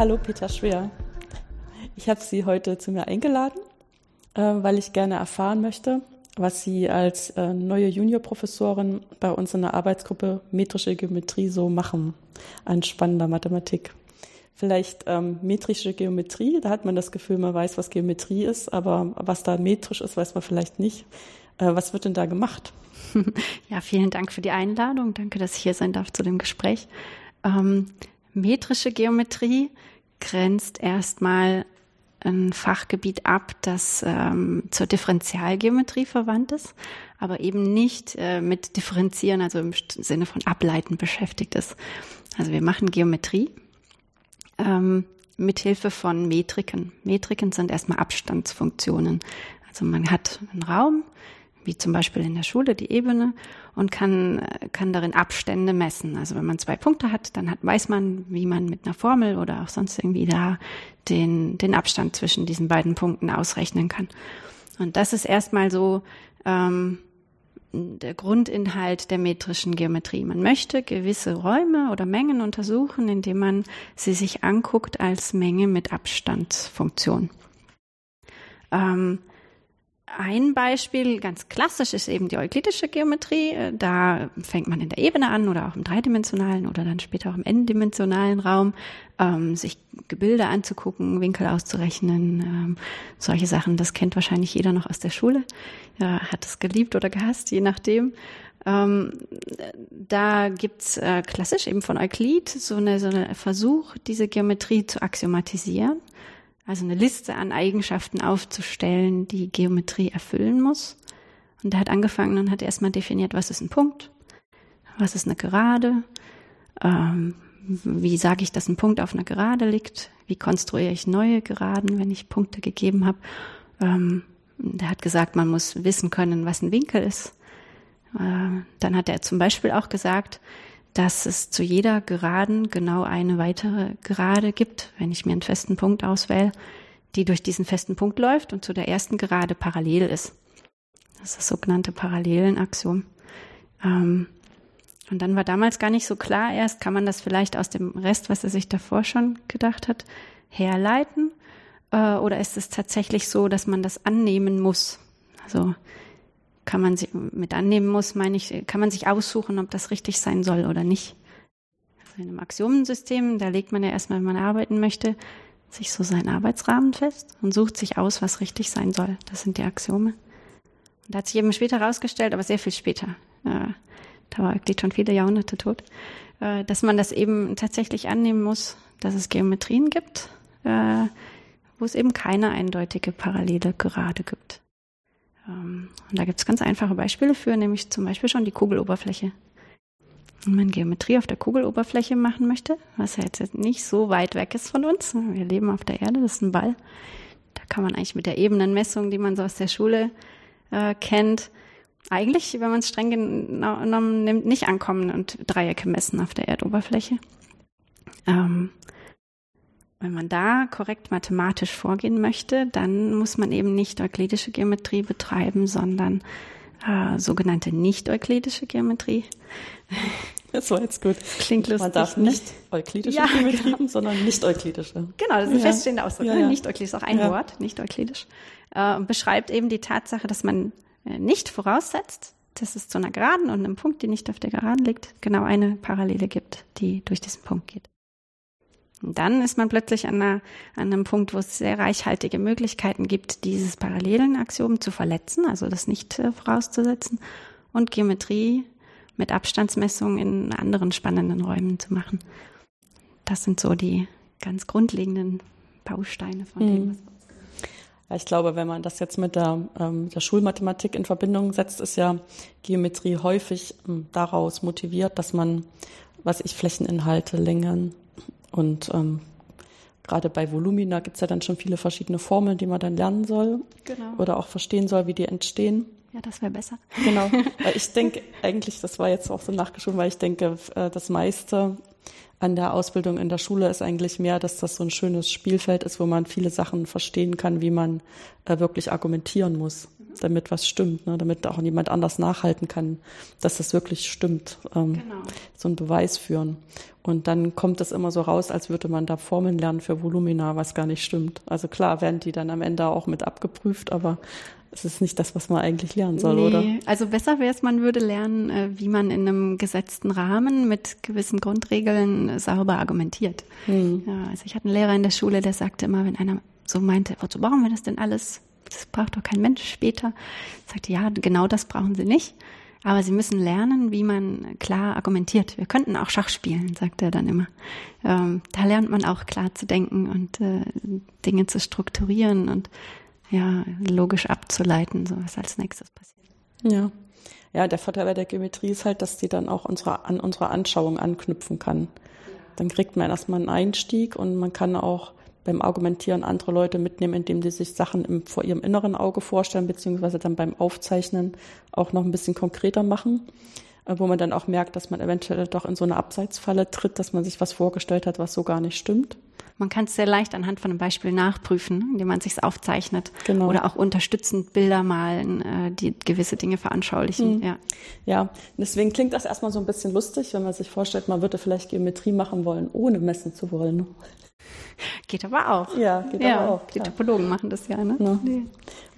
Hallo Peter Schwer. Ich habe Sie heute zu mir eingeladen, äh, weil ich gerne erfahren möchte, was Sie als äh, neue Juniorprofessorin bei uns in der Arbeitsgruppe metrische Geometrie so machen an spannender Mathematik. Vielleicht ähm, metrische Geometrie, da hat man das Gefühl, man weiß, was Geometrie ist, aber was da metrisch ist, weiß man vielleicht nicht. Äh, was wird denn da gemacht? Ja, vielen Dank für die Einladung. Danke, dass ich hier sein darf zu dem Gespräch. Ähm, metrische Geometrie grenzt erstmal ein Fachgebiet ab, das ähm, zur Differentialgeometrie verwandt ist, aber eben nicht äh, mit Differenzieren, also im Sinne von Ableiten beschäftigt ist. Also wir machen Geometrie ähm, mit Hilfe von Metriken. Metriken sind erstmal Abstandsfunktionen. Also man hat einen Raum, wie zum Beispiel in der Schule die Ebene und kann, kann darin Abstände messen. Also wenn man zwei Punkte hat, dann hat, weiß man, wie man mit einer Formel oder auch sonst irgendwie da den, den Abstand zwischen diesen beiden Punkten ausrechnen kann. Und das ist erstmal so ähm, der Grundinhalt der metrischen Geometrie. Man möchte gewisse Räume oder Mengen untersuchen, indem man sie sich anguckt als Menge mit Abstandsfunktion. Ähm, ein Beispiel, ganz klassisch, ist eben die euklidische Geometrie. Äh, da fängt man in der Ebene an oder auch im dreidimensionalen oder dann später auch im n-dimensionalen Raum, ähm, sich Gebilde anzugucken, Winkel auszurechnen, ähm, solche Sachen. Das kennt wahrscheinlich jeder noch aus der Schule. Ja, hat es geliebt oder gehasst, je nachdem. Ähm, da gibt's äh, klassisch eben von Euklid so eine, so eine Versuch, diese Geometrie zu axiomatisieren also eine Liste an Eigenschaften aufzustellen, die Geometrie erfüllen muss. Und er hat angefangen und hat erstmal definiert, was ist ein Punkt, was ist eine Gerade, ähm, wie sage ich, dass ein Punkt auf einer Gerade liegt, wie konstruiere ich neue Geraden, wenn ich Punkte gegeben habe. Ähm, der hat gesagt, man muss wissen können, was ein Winkel ist. Äh, dann hat er zum Beispiel auch gesagt, dass es zu jeder Geraden genau eine weitere Gerade gibt, wenn ich mir einen festen Punkt auswähle, die durch diesen festen Punkt läuft und zu der ersten Gerade parallel ist. Das ist das sogenannte Parallelenaxiom. Ähm, und dann war damals gar nicht so klar, erst kann man das vielleicht aus dem Rest, was er sich davor schon gedacht hat, herleiten, äh, oder ist es tatsächlich so, dass man das annehmen muss? Also kann man sich mit annehmen muss, meine ich, kann man sich aussuchen, ob das richtig sein soll oder nicht. Also in einem Axiomensystem, da legt man ja erstmal, wenn man arbeiten möchte, sich so seinen Arbeitsrahmen fest und sucht sich aus, was richtig sein soll. Das sind die Axiome. Und da hat sich eben später herausgestellt, aber sehr viel später, äh, da war Euklid schon viele Jahrhunderte tot, äh, dass man das eben tatsächlich annehmen muss, dass es Geometrien gibt, äh, wo es eben keine eindeutige parallele Gerade gibt. Ähm, und da gibt es ganz einfache Beispiele für, nämlich zum Beispiel schon die Kugeloberfläche. Wenn man Geometrie auf der Kugeloberfläche machen möchte, was ja jetzt nicht so weit weg ist von uns, wir leben auf der Erde, das ist ein Ball, da kann man eigentlich mit der Ebenenmessung, die man so aus der Schule äh, kennt, eigentlich, wenn man es streng genommen nimmt, nicht ankommen und Dreiecke messen auf der Erdoberfläche. Ähm, wenn man da korrekt mathematisch vorgehen möchte, dann muss man eben nicht euklidische Geometrie betreiben, sondern äh, sogenannte nicht-euklidische Geometrie. Das war jetzt gut. Klingt lustig. Man darf nicht euklidische ja, Geometrie, genau. sondern nicht-euklidische. Genau, das ist ein ja. feststehender Ausdruck. Ja, ne? ja. Nicht-euklidisch ist auch ein. Wort, nicht-euklidisch. Äh, beschreibt eben die Tatsache, dass man äh, nicht voraussetzt, dass es zu einer Geraden und einem Punkt, die nicht auf der Geraden liegt, genau eine Parallele gibt, die durch diesen Punkt geht. Und dann ist man plötzlich an, einer, an einem Punkt, wo es sehr reichhaltige Möglichkeiten gibt, dieses Parallelenaxiom zu verletzen, also das nicht äh, vorauszusetzen, und Geometrie mit Abstandsmessungen in anderen spannenden Räumen zu machen. Das sind so die ganz grundlegenden Bausteine von dem, mhm. was ja, ich glaube, wenn man das jetzt mit der, ähm, der Schulmathematik in Verbindung setzt, ist ja Geometrie häufig ähm, daraus motiviert, dass man, was ich, Flächeninhalte, Längen, und ähm, gerade bei Volumina gibt es ja dann schon viele verschiedene Formeln, die man dann lernen soll genau. oder auch verstehen soll, wie die entstehen. Ja, das wäre besser. Genau. Ich denke, eigentlich, das war jetzt auch so nachgeschoben, weil ich denke, äh, das meiste an der Ausbildung in der Schule ist eigentlich mehr, dass das so ein schönes Spielfeld ist, wo man viele Sachen verstehen kann, wie man äh, wirklich argumentieren muss. Damit was stimmt, ne? damit auch niemand anders nachhalten kann, dass das wirklich stimmt. Ähm, genau. So einen Beweis führen. Und dann kommt das immer so raus, als würde man da Formeln lernen für Volumina, was gar nicht stimmt. Also klar werden die dann am Ende auch mit abgeprüft, aber es ist nicht das, was man eigentlich lernen soll, nee, oder? Also besser wäre es, man würde lernen, äh, wie man in einem gesetzten Rahmen mit gewissen Grundregeln sauber argumentiert. Hm. Ja, also ich hatte einen Lehrer in der Schule, der sagte immer, wenn einer so meinte, wozu brauchen wir das denn alles? Das braucht doch kein Mensch später. Ich sagte, ja, genau das brauchen sie nicht. Aber sie müssen lernen, wie man klar argumentiert. Wir könnten auch Schach spielen, sagt er dann immer. Ähm, da lernt man auch klar zu denken und äh, Dinge zu strukturieren und ja, logisch abzuleiten, so was als nächstes passiert. Ja. Ja, der Vorteil bei der Geometrie ist halt, dass die dann auch unsere, an unsere Anschauung anknüpfen kann. Dann kriegt man erstmal einen Einstieg und man kann auch beim Argumentieren andere Leute mitnehmen, indem die sich Sachen im, vor ihrem inneren Auge vorstellen, beziehungsweise dann beim Aufzeichnen auch noch ein bisschen konkreter machen, äh, wo man dann auch merkt, dass man eventuell doch in so eine Abseitsfalle tritt, dass man sich was vorgestellt hat, was so gar nicht stimmt. Man kann es sehr leicht anhand von einem Beispiel nachprüfen, indem man sich aufzeichnet genau. oder auch unterstützend Bilder malen, äh, die gewisse Dinge veranschaulichen. Mhm. Ja. ja, deswegen klingt das erstmal so ein bisschen lustig, wenn man sich vorstellt, man würde vielleicht Geometrie machen wollen, ohne messen zu wollen. Geht aber auch. Ja, geht ja, aber auch. Die Topologen machen das ja, ne? Ja. Nee.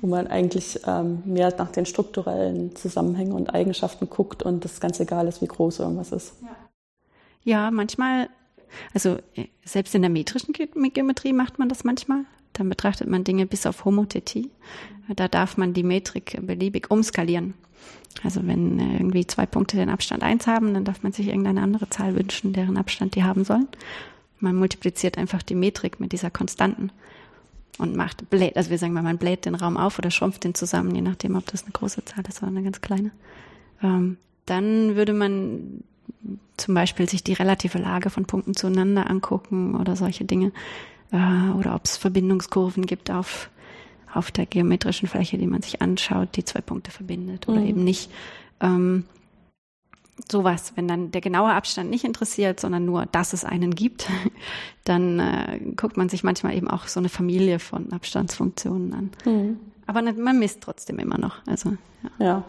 Wo man eigentlich ähm, mehr nach den strukturellen Zusammenhängen und Eigenschaften guckt und das ganz egal ist, wie groß irgendwas ist. Ja, ja manchmal, also äh, selbst in der metrischen Geometrie macht man das manchmal. Dann betrachtet man Dinge bis auf Homothetie. Da darf man die Metrik beliebig umskalieren. Also wenn äh, irgendwie zwei Punkte den Abstand 1 haben, dann darf man sich irgendeine andere Zahl wünschen, deren Abstand die haben sollen. Man multipliziert einfach die Metrik mit dieser Konstanten und macht bläht, also wir sagen mal, man bläht den Raum auf oder schrumpft den zusammen, je nachdem, ob das eine große Zahl ist oder eine ganz kleine. Ähm, dann würde man zum Beispiel sich die relative Lage von Punkten zueinander angucken oder solche Dinge. Äh, oder ob es Verbindungskurven gibt auf, auf der geometrischen Fläche, die man sich anschaut, die zwei Punkte verbindet oder mhm. eben nicht. Ähm, sowas, wenn dann der genaue Abstand nicht interessiert, sondern nur, dass es einen gibt, dann äh, guckt man sich manchmal eben auch so eine Familie von Abstandsfunktionen an. Mhm. Aber man misst trotzdem immer noch. Also, ja. ja.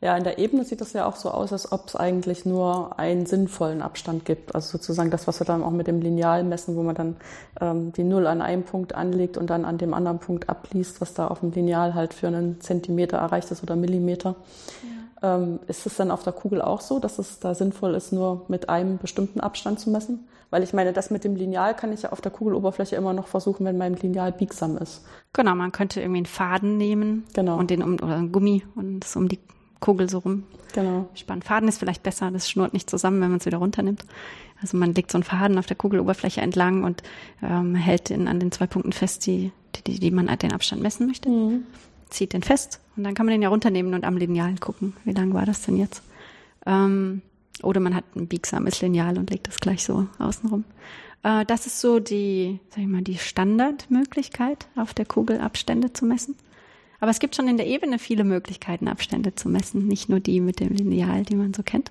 Ja, in der Ebene sieht das ja auch so aus, als ob es eigentlich nur einen sinnvollen Abstand gibt. Also sozusagen das, was wir dann auch mit dem Lineal messen, wo man dann ähm, die Null an einem Punkt anlegt und dann an dem anderen Punkt abliest, was da auf dem Lineal halt für einen Zentimeter erreicht ist oder Millimeter. Ja. Ähm, ist es dann auf der Kugel auch so, dass es da sinnvoll ist, nur mit einem bestimmten Abstand zu messen? Weil ich meine, das mit dem Lineal kann ich ja auf der Kugeloberfläche immer noch versuchen, wenn mein Lineal biegsam ist. Genau, man könnte irgendwie einen Faden nehmen genau. und den um, oder einen Gummi und das um die Kugel so rum genau. spannen. Faden ist vielleicht besser, das schnurrt nicht zusammen, wenn man es wieder runternimmt. Also man legt so einen Faden auf der Kugeloberfläche entlang und ähm, hält den an den zwei Punkten fest, die, die, die man den Abstand messen möchte. Mhm zieht den fest und dann kann man den ja runternehmen und am Lineal gucken, wie lang war das denn jetzt. Ähm, oder man hat ein biegsames Lineal und legt das gleich so außenrum. Äh, das ist so die, sag ich mal, die Standardmöglichkeit, auf der Kugel Abstände zu messen. Aber es gibt schon in der Ebene viele Möglichkeiten, Abstände zu messen, nicht nur die mit dem Lineal, die man so kennt.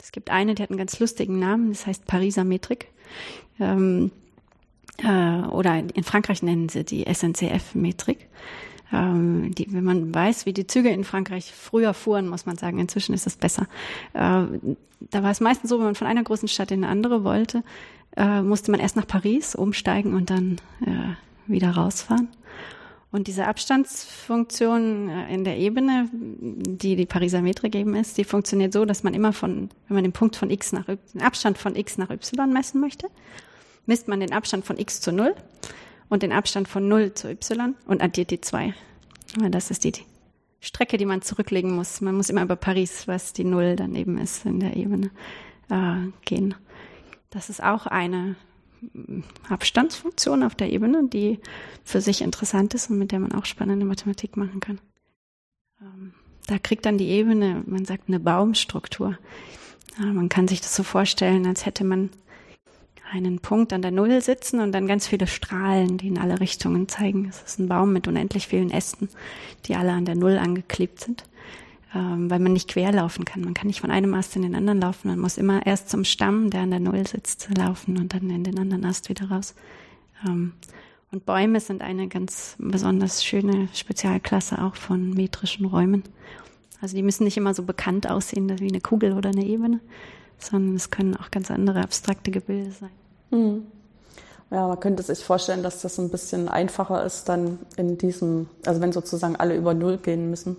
Es gibt eine, die hat einen ganz lustigen Namen, das heißt Pariser Metrik. Ähm, äh, oder in Frankreich nennen sie die SNCF-Metrik. Ähm, die, wenn man weiß, wie die Züge in Frankreich früher fuhren, muss man sagen, inzwischen ist es besser. Äh, da war es meistens so, wenn man von einer großen Stadt in eine andere wollte, äh, musste man erst nach Paris umsteigen und dann äh, wieder rausfahren. Und diese Abstandsfunktion äh, in der Ebene, die die Pariser Metrik eben ist, die funktioniert so, dass man immer von, wenn man den Punkt von x nach y, den Abstand von x nach y messen möchte, misst man den Abstand von x zu 0 und den Abstand von 0 zu y und addiert die zwei. Das ist die Strecke, die man zurücklegen muss. Man muss immer über Paris, was die Null dann eben ist in der Ebene, äh, gehen. Das ist auch eine Abstandsfunktion auf der Ebene, die für sich interessant ist und mit der man auch spannende Mathematik machen kann. Ähm, da kriegt dann die Ebene, man sagt, eine Baumstruktur. Man kann sich das so vorstellen, als hätte man einen Punkt an der Null sitzen und dann ganz viele Strahlen, die in alle Richtungen zeigen. Es ist ein Baum mit unendlich vielen Ästen, die alle an der Null angeklebt sind, ähm, weil man nicht quer laufen kann. Man kann nicht von einem Ast in den anderen laufen. Man muss immer erst zum Stamm, der an der Null sitzt, laufen und dann in den anderen Ast wieder raus. Ähm, Und Bäume sind eine ganz besonders schöne Spezialklasse auch von metrischen Räumen. Also die müssen nicht immer so bekannt aussehen wie eine Kugel oder eine Ebene, sondern es können auch ganz andere abstrakte Gebilde sein. Mhm. Ja, man könnte sich vorstellen, dass das ein bisschen einfacher ist, dann in diesem, also wenn sozusagen alle über Null gehen müssen,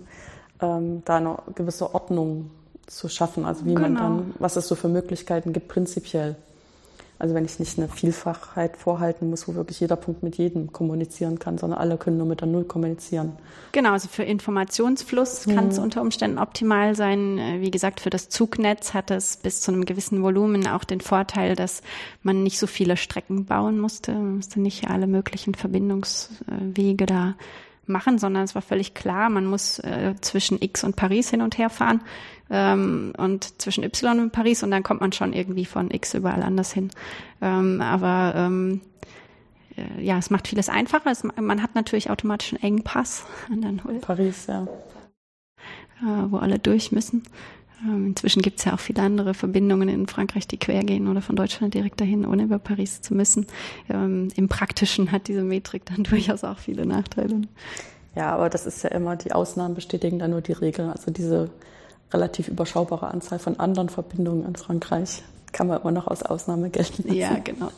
ähm, da eine gewisse Ordnung zu schaffen. Also wie genau. man dann, was es so für Möglichkeiten gibt, prinzipiell. Also wenn ich nicht eine Vielfachheit vorhalten muss, wo wirklich jeder Punkt mit jedem kommunizieren kann, sondern alle können nur mit der Null kommunizieren. Genau, also für Informationsfluss mhm. kann es unter Umständen optimal sein. Äh, wie gesagt, für das Zugnetz hat es bis zu einem gewissen Volumen auch den Vorteil, dass man nicht so viele Strecken bauen musste. Man musste nicht alle möglichen Verbindungswege da machen, sondern es war völlig klar, man muss äh, zwischen X und Paris hin und her fahren ähm, und zwischen Y und Paris und dann kommt man schon irgendwie von X überall anders hin. Ähm, aber ähm, äh, ja, es macht vieles einfacher. Es, man hat natürlich automatisch einen Engpass an der Null. Paris, ja. Äh, wo alle durch müssen. Ähm, inzwischen gibt es ja auch viele andere Verbindungen in Frankreich, die quer gehen oder von Deutschland direkt dahin, ohne über Paris zu müssen. Ähm, Im Praktischen hat diese Metrik dann durchaus auch viele Nachteile. Ja, aber das ist ja immer, die Ausnahmen bestätigen dann nur die Regel. Also diese relativ überschaubare Anzahl von anderen Verbindungen in Frankreich kann man immer noch als Ausnahme gelten lassen. Ja, genau.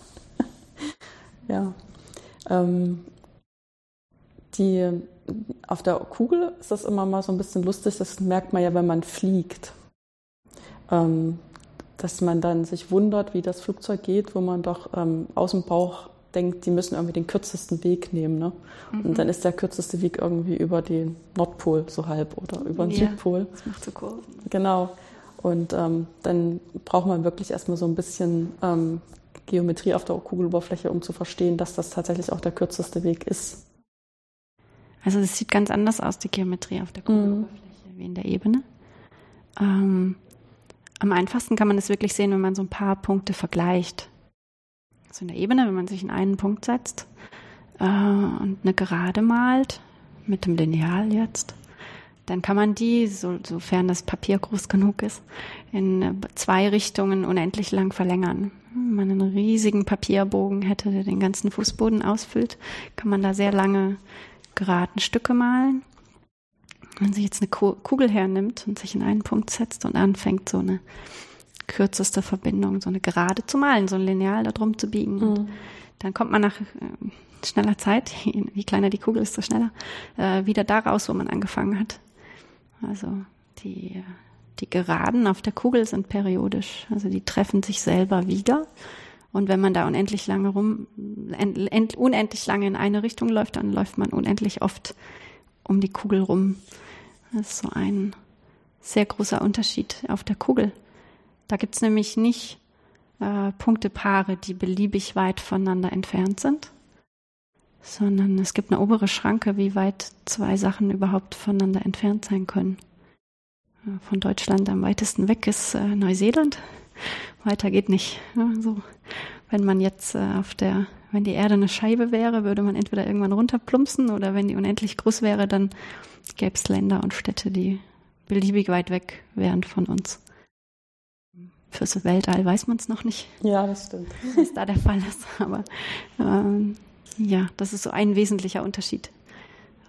ja. Ähm, die, auf der Kugel ist das immer mal so ein bisschen lustig, das merkt man ja, wenn man fliegt. Ähm, dass man dann sich wundert, wie das Flugzeug geht, wo man doch ähm, aus dem Bauch denkt, die müssen irgendwie den kürzesten Weg nehmen. Ne? Mhm. Und dann ist der kürzeste Weg irgendwie über den Nordpol so halb oder über den ja, Südpol. Das macht so Kurven. Genau. Und ähm, dann braucht man wirklich erstmal so ein bisschen ähm, Geometrie auf der Kugeloberfläche, um zu verstehen, dass das tatsächlich auch der kürzeste Weg ist. Also das sieht ganz anders aus, die Geometrie auf der Kugeloberfläche, mhm. wie in der Ebene. Ähm, am einfachsten kann man es wirklich sehen, wenn man so ein paar Punkte vergleicht so in der Ebene, wenn man sich in einen Punkt setzt äh, und eine Gerade malt, mit dem Lineal jetzt, dann kann man die, so, sofern das Papier groß genug ist, in zwei Richtungen unendlich lang verlängern. Wenn man einen riesigen Papierbogen hätte, der den ganzen Fußboden ausfüllt, kann man da sehr lange geraden Stücke malen. Wenn man sich jetzt eine Kugel hernimmt und sich in einen Punkt setzt und anfängt, so eine kürzeste Verbindung, so eine Gerade zu malen, so ein Lineal da drum zu biegen. Mhm. dann kommt man nach äh, schneller Zeit, je kleiner die Kugel ist, desto schneller, äh, wieder da raus, wo man angefangen hat. Also die, die Geraden auf der Kugel sind periodisch, also die treffen sich selber wieder. Und wenn man da unendlich lange rum, end, unendlich lange in eine Richtung läuft, dann läuft man unendlich oft um die Kugel rum. Das ist so ein sehr großer Unterschied auf der Kugel. Da gibt es nämlich nicht äh, Punktepaare, die beliebig weit voneinander entfernt sind, sondern es gibt eine obere Schranke, wie weit zwei Sachen überhaupt voneinander entfernt sein können. Äh, von Deutschland am weitesten weg ist äh, Neuseeland. Weiter geht nicht. Also, wenn man jetzt äh, auf der, wenn die Erde eine Scheibe wäre, würde man entweder irgendwann runterplumpsen oder wenn die unendlich groß wäre, dann gäbe es Länder und Städte, die beliebig weit weg wären von uns. Fürs Weltall weiß man es noch nicht. Ja, das stimmt. Was da der Fall ist. Aber ähm, ja, das ist so ein wesentlicher Unterschied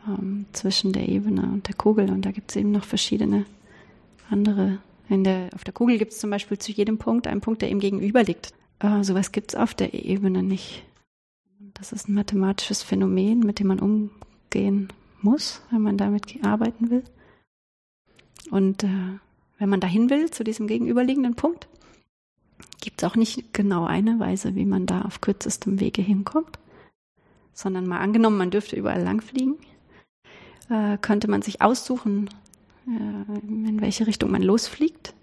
ähm, zwischen der Ebene und der Kugel. Und da gibt es eben noch verschiedene andere. Der, auf der Kugel gibt es zum Beispiel zu jedem Punkt einen Punkt, der ihm gegenüber liegt. Äh, sowas gibt es auf der Ebene nicht. Das ist ein mathematisches Phänomen, mit dem man umgehen muss, wenn man damit arbeiten will. Und äh, wenn man dahin will, zu diesem gegenüberliegenden Punkt, gibt es auch nicht genau eine Weise, wie man da auf kürzestem Wege hinkommt, sondern mal angenommen, man dürfte überall langfliegen, äh, könnte man sich aussuchen, äh, in welche Richtung man losfliegt.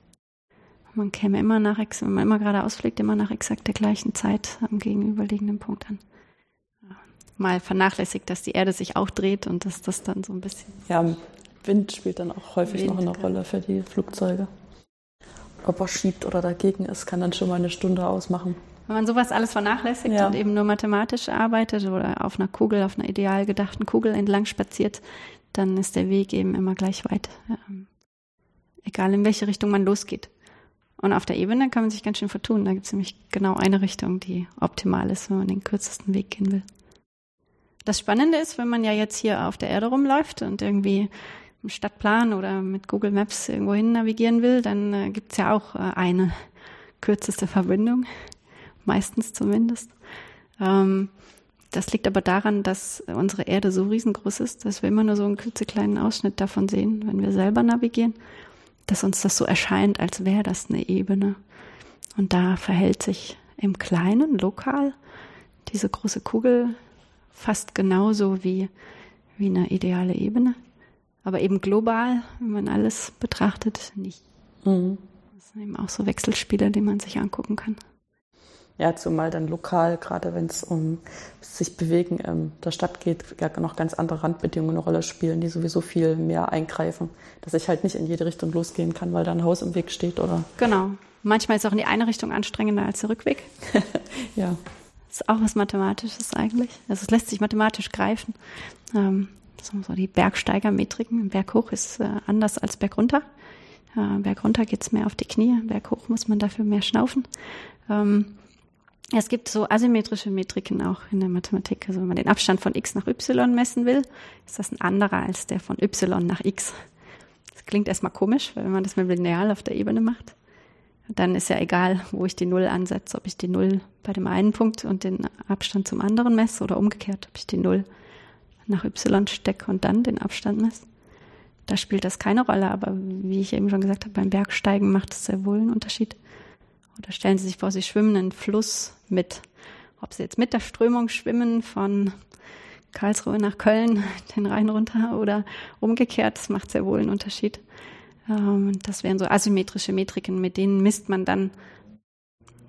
Man käme immer nach, wenn man immer geradeaus fliegt, immer nach exakt der gleichen Zeit am gegenüberliegenden Punkt an. Mal vernachlässigt, dass die Erde sich auch dreht und dass das dann so ein bisschen. Ja, Wind spielt dann auch häufig Wind, noch eine Rolle für die Flugzeuge. Ob er schiebt oder dagegen ist, kann dann schon mal eine Stunde ausmachen. Wenn man sowas alles vernachlässigt ja. und eben nur mathematisch arbeitet oder auf einer Kugel, auf einer ideal gedachten Kugel entlang spaziert, dann ist der Weg eben immer gleich weit. Ähm, egal in welche Richtung man losgeht. Und auf der Ebene kann man sich ganz schön vertun. Da gibt es nämlich genau eine Richtung, die optimal ist, wenn man den kürzesten Weg gehen will. Das Spannende ist, wenn man ja jetzt hier auf der Erde rumläuft und irgendwie im Stadtplan oder mit Google Maps irgendwo hin navigieren will, dann äh, gibt's ja auch äh, eine kürzeste Verbindung, meistens zumindest. Ähm, das liegt aber daran, dass unsere Erde so riesengroß ist, dass wir immer nur so einen klitzekleinen Ausschnitt davon sehen, wenn wir selber navigieren, dass uns das so erscheint, als wäre das eine Ebene. Und da verhält sich im Kleinen, lokal, diese große Kugel fast genauso wie, wie eine ideale Ebene. Aber eben global, wenn man alles betrachtet, nicht. Mhm. Das sind eben auch so Wechselspiele, die man sich angucken kann. Ja, zumal dann lokal, gerade wenn es um sich bewegen in der Stadt geht, ja noch ganz andere Randbedingungen eine Rolle spielen, die sowieso viel mehr eingreifen. Dass ich halt nicht in jede Richtung losgehen kann, weil da ein Haus im Weg steht oder. Genau. Manchmal ist auch in die eine Richtung anstrengender als der Rückweg. ja. Ist auch was Mathematisches eigentlich. Also es lässt sich mathematisch greifen. Ähm, so die Bergsteigermetriken. Berg hoch ist äh, anders als Berg runter. Äh, Berg runter geht's mehr auf die Knie, Berg hoch muss man dafür mehr schnaufen. Ähm, es gibt so asymmetrische Metriken auch in der Mathematik. Also wenn man den Abstand von x nach y messen will, ist das ein anderer als der von y nach x. Das klingt erstmal komisch, wenn man das mit Lineal auf der Ebene macht, dann ist ja egal, wo ich die Null ansetze, ob ich die Null bei dem einen Punkt und den Abstand zum anderen messe oder umgekehrt, ob ich die Null nach y stecke und dann den Abstand messe. Da spielt das keine Rolle, aber wie ich eben schon gesagt habe, beim Bergsteigen macht es sehr wohl einen Unterschied. Oder stellen Sie sich vor, Sie schwimmen einen Fluss mit. Ob Sie jetzt mit der Strömung schwimmen von Karlsruhe nach Köln, den Rhein runter oder umgekehrt, das macht sehr wohl einen Unterschied. Ähm, das wären so asymmetrische Metriken, mit denen misst man dann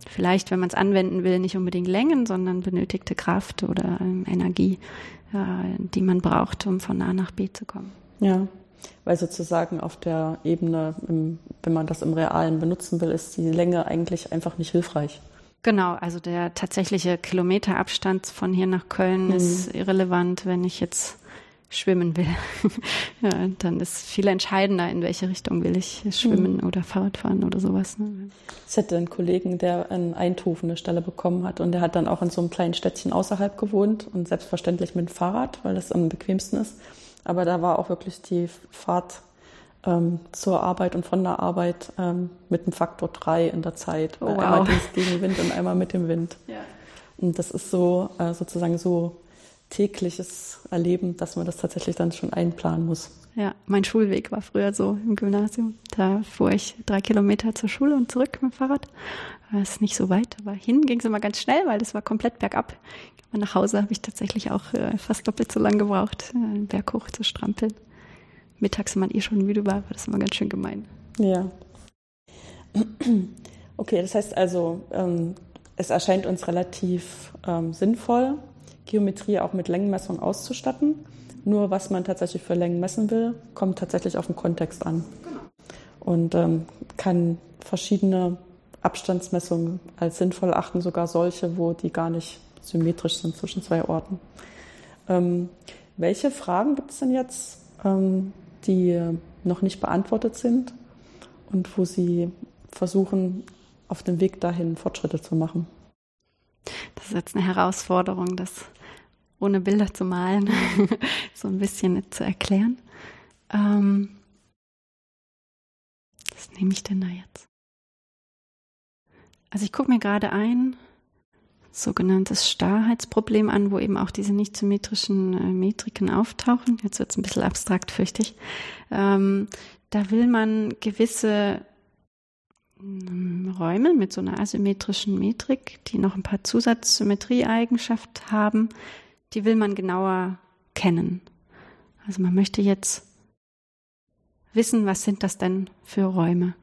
vielleicht, wenn man es anwenden will, nicht unbedingt Längen, sondern benötigte Kraft oder ähm, Energie, äh, die man braucht, um von A nach B zu kommen. Ja, weil sozusagen auf der Ebene, wenn man das im Realen benutzen will, ist die Länge eigentlich einfach nicht hilfreich. Genau, also der tatsächliche Kilometerabstand von hier nach Köln mhm. ist irrelevant, wenn ich jetzt schwimmen will. ja, dann ist viel entscheidender, in welche Richtung will ich schwimmen mhm. oder Fahrrad fahren oder sowas. Ne? Ich hatte einen Kollegen, der in Eindhoven eine Stelle bekommen hat und der hat dann auch in so einem kleinen Städtchen außerhalb gewohnt und selbstverständlich mit dem Fahrrad, weil das am bequemsten ist. Aber da war auch wirklich die Fahrt ähm, zur Arbeit und von der Arbeit ähm, mit einem Faktor drei in der Zeit. Oh, wow. Einmal gegen Wind und einmal mit dem Wind. Ja. Und das ist so äh, sozusagen so tägliches Erleben, dass man das tatsächlich dann schon einplanen muss. Ja, mein Schulweg war früher so im Gymnasium. Da fuhr ich drei Kilometer zur Schule und zurück mit dem Fahrrad. Das ist nicht so weit, aber hin ging es immer ganz schnell, weil das war komplett bergab. Aber nach Hause habe ich tatsächlich auch äh, fast doppelt so lang gebraucht, äh, einen Berg hoch zu strampeln. Mittags, wenn man eh schon müde war, war das immer ganz schön gemein. Ja. Okay, das heißt also, ähm, es erscheint uns relativ ähm, sinnvoll, Geometrie auch mit Längenmessung auszustatten. Nur was man tatsächlich für Längen messen will, kommt tatsächlich auf den Kontext an. Genau. Und ähm, kann verschiedene Abstandsmessungen als sinnvoll achten, sogar solche, wo die gar nicht symmetrisch sind zwischen zwei Orten. Ähm, welche Fragen gibt es denn jetzt, ähm, die noch nicht beantwortet sind und wo Sie versuchen, auf dem Weg dahin Fortschritte zu machen? Das ist jetzt eine Herausforderung, das ohne Bilder zu malen, so ein bisschen zu erklären. Ähm, was nehme ich denn da jetzt? Also ich gucke mir gerade ein sogenanntes Starrheitsproblem an, wo eben auch diese nicht symmetrischen äh, Metriken auftauchen. Jetzt wird es ein bisschen abstrakt, fürchte ich. Ähm, da will man gewisse Räume mit so einer asymmetrischen Metrik, die noch ein paar Zusatzsymmetrieeigenschaften haben, die will man genauer kennen. Also man möchte jetzt wissen, was sind das denn für Räume?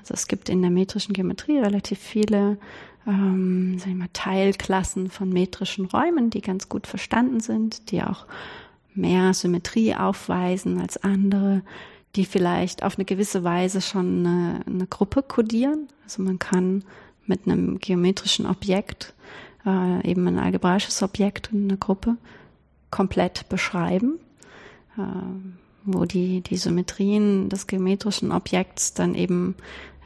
Also es gibt in der metrischen Geometrie relativ viele ähm, sagen wir mal, Teilklassen von metrischen Räumen, die ganz gut verstanden sind, die auch mehr Symmetrie aufweisen als andere, die vielleicht auf eine gewisse Weise schon eine, eine Gruppe kodieren. Also man kann mit einem geometrischen Objekt, äh, eben ein algebraisches Objekt in einer Gruppe, komplett beschreiben, äh, wo die, die Symmetrien des geometrischen Objekts dann eben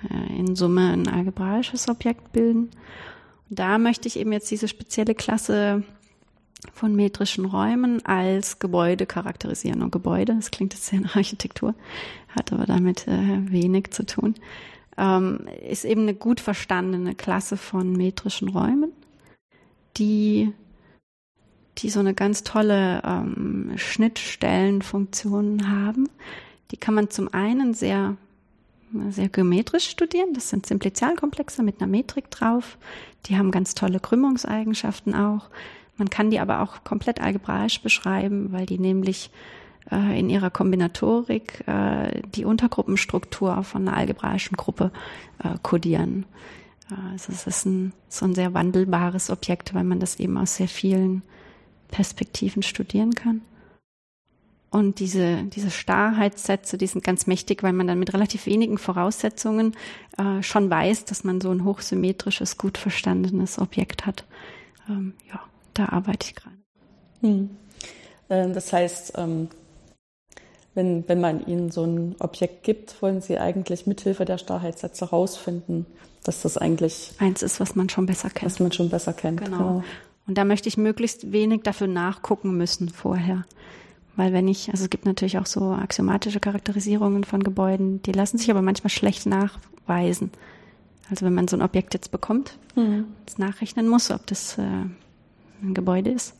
äh, in Summe ein algebraisches Objekt bilden. Und da möchte ich eben jetzt diese spezielle Klasse von metrischen Räumen als Gebäude charakterisieren. Und Gebäude, das klingt jetzt sehr nach Architektur, hat aber damit äh, wenig zu tun, ähm, ist eben eine gut verstandene Klasse von metrischen Räumen, die, die so eine ganz tolle ähm, Schnittstellenfunktion haben. Die kann man zum einen sehr sehr geometrisch studieren. Das sind Simplizialkomplexe mit einer Metrik drauf. Die haben ganz tolle Krümmungseigenschaften auch. Man kann die aber auch komplett algebraisch beschreiben, weil die nämlich äh, in ihrer Kombinatorik äh, die Untergruppenstruktur von einer algebraischen Gruppe äh, kodieren. Äh, also es ist ein, so ein sehr wandelbares Objekt, weil man das eben aus sehr vielen Perspektiven studieren kann. Und diese, diese Starrheitssätze, die sind ganz mächtig, weil man dann mit relativ wenigen Voraussetzungen äh, schon weiß, dass man so ein hochsymmetrisches, gut verstandenes Objekt hat. Ähm, ja, da arbeite ich gerade. Hm. Ähm, das heißt, ähm, wenn, wenn man Ihnen so ein Objekt gibt, wollen Sie eigentlich mithilfe der Starrheitssätze herausfinden, dass das eigentlich eins ist, was man schon besser kennt. Was man schon besser kennt. Genau. genau. Und da möchte ich möglichst wenig dafür nachgucken müssen vorher. Weil wenn ich, also es gibt natürlich auch so axiomatische Charakterisierungen von Gebäuden, die lassen sich aber manchmal schlecht nachweisen. Also wenn man so ein Objekt jetzt bekommt, mhm. es nachrechnen muss, ob das äh, Gebäude ist,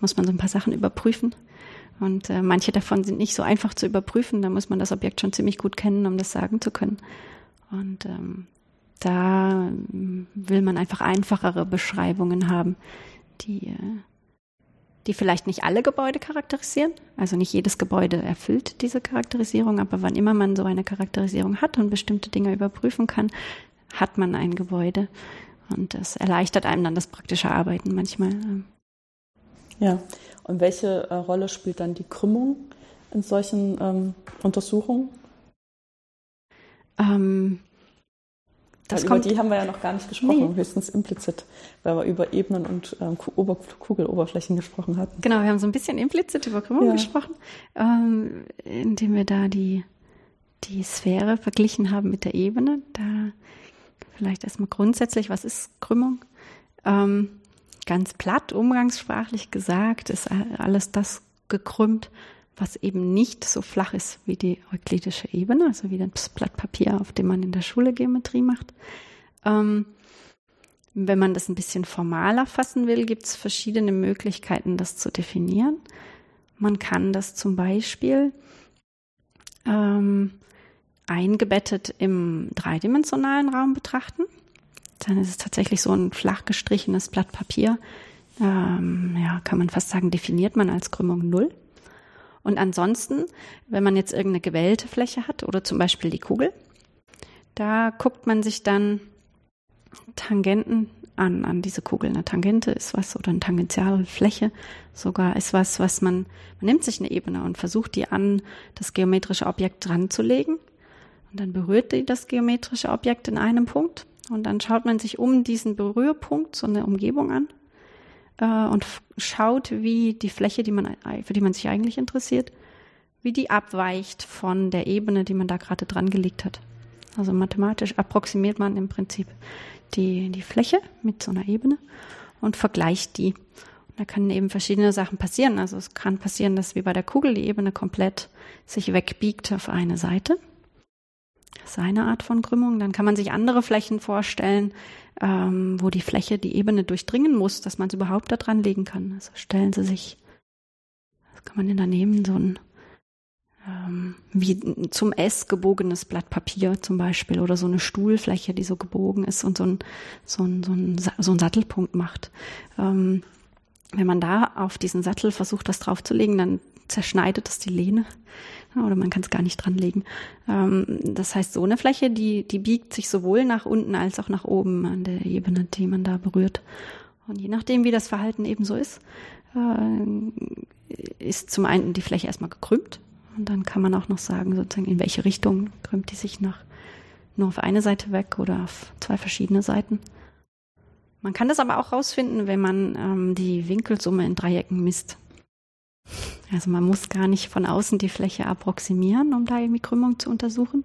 muss man so ein paar Sachen überprüfen. Und äh, manche davon sind nicht so einfach zu überprüfen. Da muss man das Objekt schon ziemlich gut kennen, um das sagen zu können. Und ähm, da will man einfach einfachere Beschreibungen haben, die äh, die vielleicht nicht alle Gebäude charakterisieren. Also nicht jedes Gebäude erfüllt diese Charakterisierung, aber wann immer man so eine Charakterisierung hat und bestimmte Dinge überprüfen kann, hat man ein Gebäude. Und das erleichtert einem dann das praktische Arbeiten manchmal. Ja, und welche äh, Rolle spielt dann die Krümmung in solchen ähm, Untersuchungen? Ähm, das über die haben wir ja noch gar nicht gesprochen, nee. höchstens implizit, weil wir über Ebenen und ähm, Kugeloberflächen gesprochen hatten. Genau, wir haben so ein bisschen implizit über Krümmung ja. gesprochen, ähm, indem wir da die, die Sphäre verglichen haben mit der Ebene. Da vielleicht erstmal grundsätzlich, was ist Krümmung? Ähm, ganz platt, umgangssprachlich gesagt, ist alles das gekrümmt, was eben nicht so flach ist wie die euklidische Ebene, also wie das Blatt Papier, auf dem man in der Schule Geometrie macht. Ähm, wenn man das ein bisschen formaler fassen will, gibt es verschiedene Möglichkeiten, das zu definieren. Man kann das zum Beispiel eingebettet im dreidimensionalen Raum betrachten. Dann ist es tatsächlich so ein flach gestrichenes Blatt Papier. Ähm, ja, kann man fast sagen, definiert man als Krümmung null. Und ansonsten, wenn man jetzt irgendeine gewählte Fläche hat oder zum Beispiel die Kugel, da guckt man sich dann Tangenten an, an diese Kugel. Eine Tangente ist was oder eine Tangentialfläche sogar ist was, was man, man nimmt sich eine Ebene und versucht die an das geometrische Objekt dran zu legen. Und dann berührt die das geometrische Objekt in einem Punkt. Und dann schaut man sich um diesen Berührpunkt so eine Umgebung an äh, und schaut, wie die Fläche, die man, für die man sich eigentlich interessiert, wie die abweicht von der Ebene, die man da gerade dran gelegt hat. Also mathematisch approximiert man im Prinzip die, die Fläche mit so einer Ebene und vergleicht die. Und da können eben verschiedene Sachen passieren. Also es kann passieren, dass wie bei der Kugel die Ebene komplett sich wegbiegt auf eine Seite. Das ist eine Art von Krümmung. Dann kann man sich andere Flächen vorstellen, ähm, wo die Fläche die Ebene durchdringen muss, dass man es überhaupt da dran legen kann. Also stellen Sie sich, was kann man denn da nehmen, so ein ähm, wie zum S gebogenes Blatt Papier zum Beispiel oder so eine Stuhlfläche, die so gebogen ist und so ein, so ein, so ein, so ein Sattelpunkt macht. Ähm, wenn man da auf diesen Sattel versucht, das draufzulegen, dann zerschneidet das die Lehne oder man kann es gar nicht dranlegen. Ähm, das heißt, so eine Fläche, die, die biegt sich sowohl nach unten als auch nach oben an der Ebene, die man da berührt. Und je nachdem, wie das Verhalten eben so ist, äh, ist zum einen die Fläche erstmal gekrümmt und dann kann man auch noch sagen, sozusagen, in welche Richtung krümmt die sich nach nur auf eine Seite weg oder auf zwei verschiedene Seiten. Man kann das aber auch rausfinden, wenn man ähm, die Winkelsumme in Dreiecken misst. Also man muss gar nicht von außen die Fläche approximieren, um da irgendwie Krümmung zu untersuchen,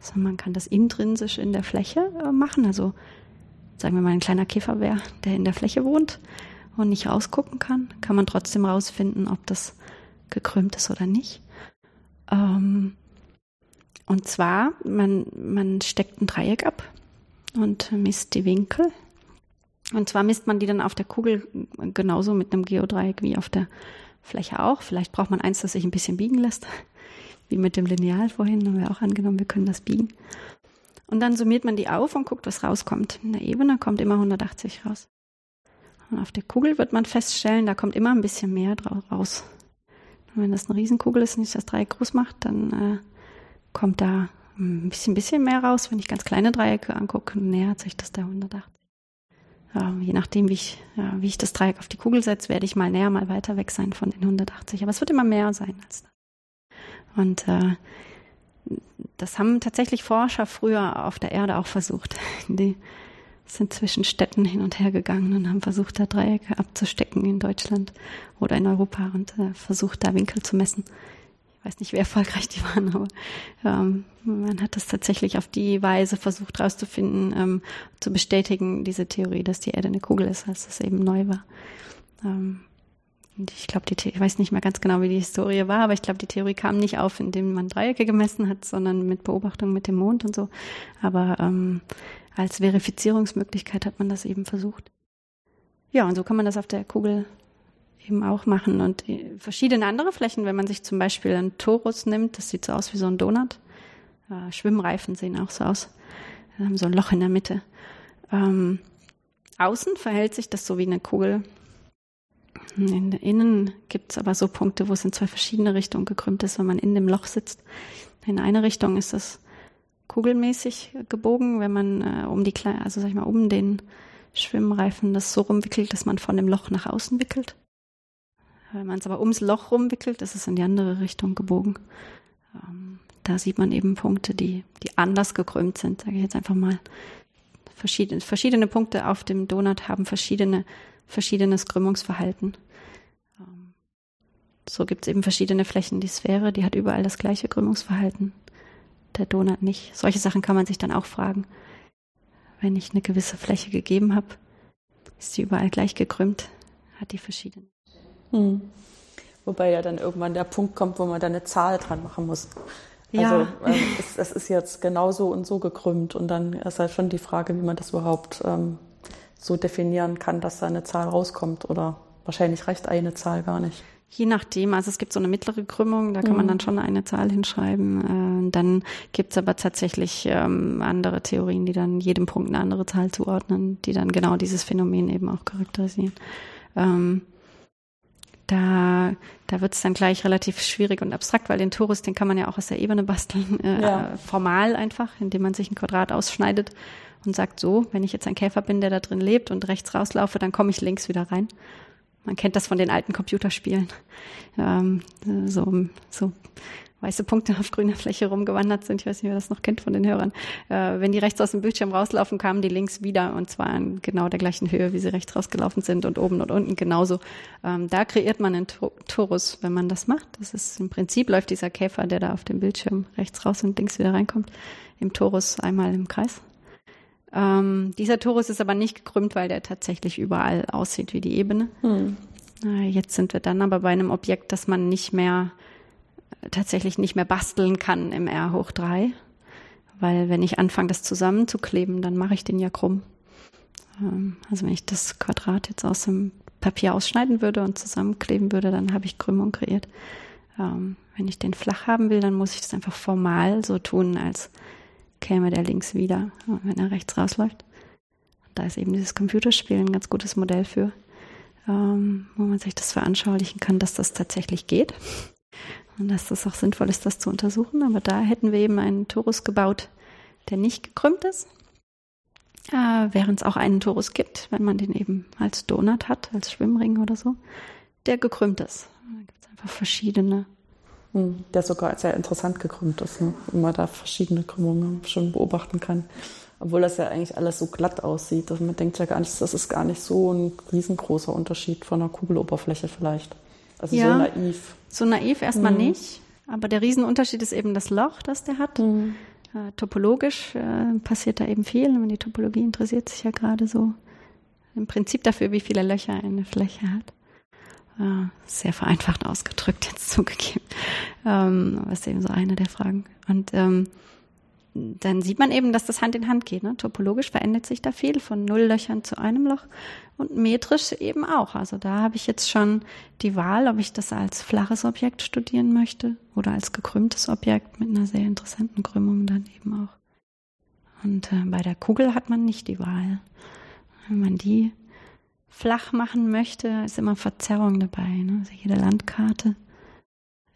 sondern man kann das intrinsisch in der Fläche äh, machen. Also sagen wir mal ein kleiner Käfer wäre, der in der Fläche wohnt und nicht rausgucken kann, kann man trotzdem rausfinden, ob das gekrümmt ist oder nicht. Ähm, und zwar, man, man steckt ein Dreieck ab und misst die Winkel. Und zwar misst man die dann auf der Kugel genauso mit einem Geodreieck wie auf der Fläche auch. Vielleicht braucht man eins, das sich ein bisschen biegen lässt, wie mit dem Lineal vorhin, haben wir auch angenommen, wir können das biegen. Und dann summiert man die auf und guckt, was rauskommt. In der Ebene kommt immer 180 raus. Und auf der Kugel wird man feststellen, da kommt immer ein bisschen mehr raus. Und wenn das eine Riesenkugel ist und ich das Dreieck groß macht, dann äh, kommt da ein bisschen, bisschen mehr raus. Wenn ich ganz kleine Dreiecke angucke, nähert sich das der 180. Je nachdem, wie ich, wie ich das Dreieck auf die Kugel setze, werde ich mal näher, mal weiter weg sein von den 180. Aber es wird immer mehr sein als das. Und äh, das haben tatsächlich Forscher früher auf der Erde auch versucht. Die sind zwischen Städten hin und her gegangen und haben versucht, da Dreiecke abzustecken in Deutschland oder in Europa und äh, versucht, da Winkel zu messen. Ich weiß nicht, wie erfolgreich die waren, aber ähm, man hat das tatsächlich auf die Weise versucht herauszufinden, ähm, zu bestätigen, diese Theorie, dass die Erde eine Kugel ist, als es eben neu war. Ähm, ich glaube, ich weiß nicht mehr ganz genau, wie die Historie war, aber ich glaube, die Theorie kam nicht auf, indem man Dreiecke gemessen hat, sondern mit Beobachtung mit dem Mond und so. Aber ähm, als Verifizierungsmöglichkeit hat man das eben versucht. Ja, und so kann man das auf der Kugel eben auch machen. Und äh, verschiedene andere Flächen, wenn man sich zum Beispiel einen Torus nimmt, das sieht so aus wie so ein Donut. Äh, Schwimmreifen sehen auch so aus. Wir haben so ein Loch in der Mitte. Ähm, außen verhält sich das so wie eine Kugel in, innen gibt es aber so Punkte, wo es in zwei verschiedene Richtungen gekrümmt ist, wenn man in dem Loch sitzt. In eine Richtung ist es kugelmäßig gebogen, wenn man äh, um die kleine, also sag ich mal, um den Schwimmreifen das so rumwickelt, dass man von dem Loch nach außen wickelt. Wenn man es aber ums Loch rumwickelt, ist es in die andere Richtung gebogen. Ähm, da sieht man eben Punkte, die, die anders gekrümmt sind, sage ich jetzt einfach mal. Verschiedene, verschiedene Punkte auf dem Donut haben verschiedene verschiedenes Krümmungsverhalten. Ähm, so gibt es eben verschiedene Flächen. Die Sphäre, die hat überall das gleiche Krümmungsverhalten. Der Donut nicht. Solche Sachen kann man sich dann auch fragen. Wenn ich eine gewisse Fläche gegeben habe, ist sie überall gleich gekrümmt, hat die verschiedene. Hm. Wobei ja dann irgendwann der Punkt kommt, wo man da eine Zahl dran machen muss. Ja. Also ähm, es, es, ist jetzt genauso und so gekrümmt und dann ist halt schon die Frage, wie man das überhaupt ähm, so definieren kann, dass da eine Zahl rauskommt oder wahrscheinlich reicht eine Zahl gar nicht. Je nachdem, also es gibt so eine mittlere Krümmung, da kann mhm. man dann schon eine Zahl hinschreiben. Äh, dann gibt es aber tatsächlich ähm, andere Theorien, die dann jedem Punkt eine andere Zahl zuordnen, die dann genau dieses Phänomen eben auch charakterisieren. Ähm, da, da wird es dann gleich relativ schwierig und abstrakt, weil den Torus, den kann man ja auch aus der Ebene basteln, äh, ja. formal einfach, indem man sich ein Quadrat ausschneidet und sagt so, wenn ich jetzt ein Käfer bin, der da drin lebt und rechts rauslaufe, dann komme ich links wieder rein. Man kennt das von den alten Computerspielen. Ähm, so, so weiße Punkte auf grüner Fläche rumgewandert sind. Ich weiß nicht, wer das noch kennt von den Hörern. Äh, wenn die rechts aus dem Bildschirm rauslaufen, kamen die links wieder und zwar in genau der gleichen Höhe, wie sie rechts rausgelaufen sind und oben und unten genauso. Ähm, da kreiert man einen Torus, wenn man das macht. Das ist im Prinzip läuft dieser Käfer, der da auf dem Bildschirm rechts raus und links wieder reinkommt, im Torus einmal im Kreis. Ähm, dieser Torus ist aber nicht gekrümmt, weil der tatsächlich überall aussieht wie die Ebene. Hm. Äh, jetzt sind wir dann aber bei einem Objekt, das man nicht mehr, tatsächlich nicht mehr basteln kann im R hoch 3. Weil wenn ich anfange, das zusammenzukleben, dann mache ich den ja krumm. Ähm, also wenn ich das Quadrat jetzt aus dem Papier ausschneiden würde und zusammenkleben würde, dann habe ich Krümmung kreiert. Ähm, wenn ich den flach haben will, dann muss ich das einfach formal so tun, als käme der links wieder, wenn er rechts rausläuft. da ist eben dieses Computerspiel ein ganz gutes Modell für, ähm, wo man sich das veranschaulichen kann, dass das tatsächlich geht. Und dass das auch sinnvoll ist, das zu untersuchen. Aber da hätten wir eben einen Torus gebaut, der nicht gekrümmt ist. Äh, während es auch einen Torus gibt, wenn man den eben als Donut hat, als Schwimmring oder so, der gekrümmt ist. Da gibt es einfach verschiedene hm, der sogar sehr interessant gekrümmt ist, ne? wenn man da verschiedene Krümmungen schon beobachten kann. Obwohl das ja eigentlich alles so glatt aussieht. Also man denkt ja gar nicht, das ist gar nicht so ein riesengroßer Unterschied von einer Kugeloberfläche vielleicht. Also ja, so naiv. So naiv erstmal mhm. nicht. Aber der Riesenunterschied ist eben das Loch, das der hat. Mhm. Äh, topologisch äh, passiert da eben viel. Und die Topologie interessiert sich ja gerade so im Prinzip dafür, wie viele Löcher eine Fläche hat. Äh, sehr vereinfacht ausgedrückt jetzt zugegeben. Ähm, aber ist eben so eine der Fragen. Und ähm, dann sieht man eben, dass das Hand in Hand geht. Ne? Topologisch verändert sich da viel, von null Löchern zu einem Loch und metrisch eben auch. Also da habe ich jetzt schon die Wahl, ob ich das als flaches Objekt studieren möchte oder als gekrümmtes Objekt mit einer sehr interessanten Krümmung dann eben auch. Und äh, bei der Kugel hat man nicht die Wahl. Wenn man die flach machen möchte, ist immer Verzerrung dabei. Ne? Also jede Landkarte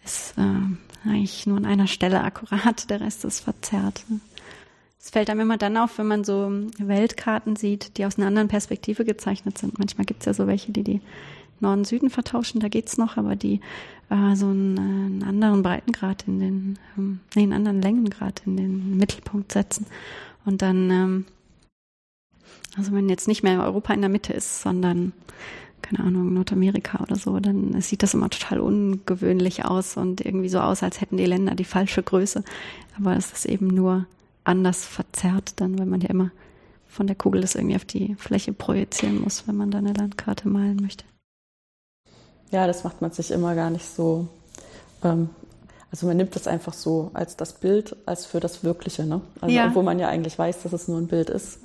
ist äh, eigentlich nur an einer Stelle akkurat, der Rest ist verzerrt. Ne? Es fällt einem immer dann auf, wenn man so Weltkarten sieht, die aus einer anderen Perspektive gezeichnet sind. Manchmal gibt es ja so welche, die die Norden-Süden vertauschen, da geht's noch, aber die äh, so einen, äh, einen, anderen Breitengrad in den, ähm, nee, einen anderen Längengrad in den Mittelpunkt setzen. Und dann ähm, also wenn jetzt nicht mehr Europa in der Mitte ist, sondern keine Ahnung, Nordamerika oder so, dann sieht das immer total ungewöhnlich aus und irgendwie so aus, als hätten die Länder die falsche Größe. Aber es ist eben nur anders verzerrt dann, weil man ja immer von der Kugel das irgendwie auf die Fläche projizieren muss, wenn man da eine Landkarte malen möchte. Ja, das macht man sich immer gar nicht so. Ähm, also man nimmt das einfach so als das Bild, als für das Wirkliche. Ne? Also ja. obwohl man ja eigentlich weiß, dass es nur ein Bild ist